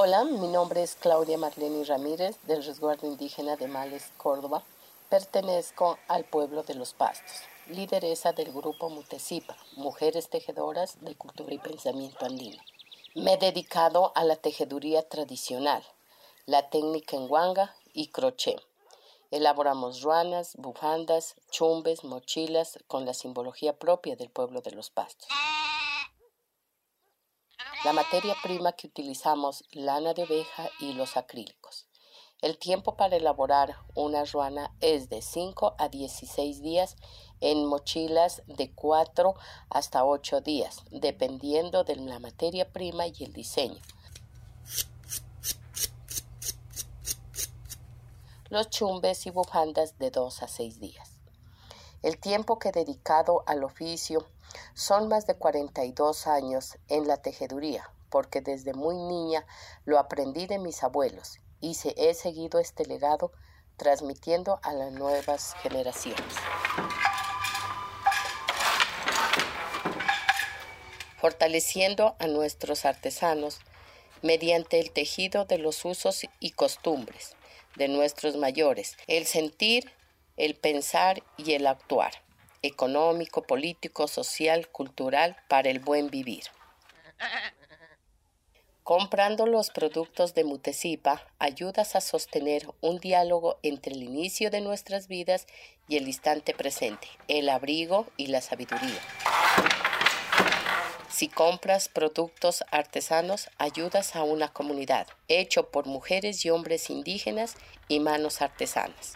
Hola, mi nombre es Claudia Marlene Ramírez del Resguardo Indígena de Males, Córdoba. Pertenezco al pueblo de los Pastos, lideresa del grupo Mutecipa, Mujeres Tejedoras de Cultura y Pensamiento Andino. Me he dedicado a la tejeduría tradicional, la técnica en guanga y crochet. Elaboramos ruanas, bufandas, chumbes, mochilas con la simbología propia del pueblo de los pastos. La materia prima que utilizamos, lana de oveja y los acrílicos. El tiempo para elaborar una ruana es de 5 a 16 días en mochilas de 4 hasta 8 días, dependiendo de la materia prima y el diseño. Los chumbes y bufandas de 2 a 6 días. El tiempo que he dedicado al oficio son más de 42 años en la tejeduría, porque desde muy niña lo aprendí de mis abuelos y se he seguido este legado transmitiendo a las nuevas generaciones. Fortaleciendo a nuestros artesanos mediante el tejido de los usos y costumbres de nuestros mayores, el sentir, el pensar y el actuar económico, político, social, cultural para el buen vivir. Comprando los productos de Mutecipa ayudas a sostener un diálogo entre el inicio de nuestras vidas y el instante presente, el abrigo y la sabiduría. Si compras productos artesanos, ayudas a una comunidad, hecho por mujeres y hombres indígenas y manos artesanas.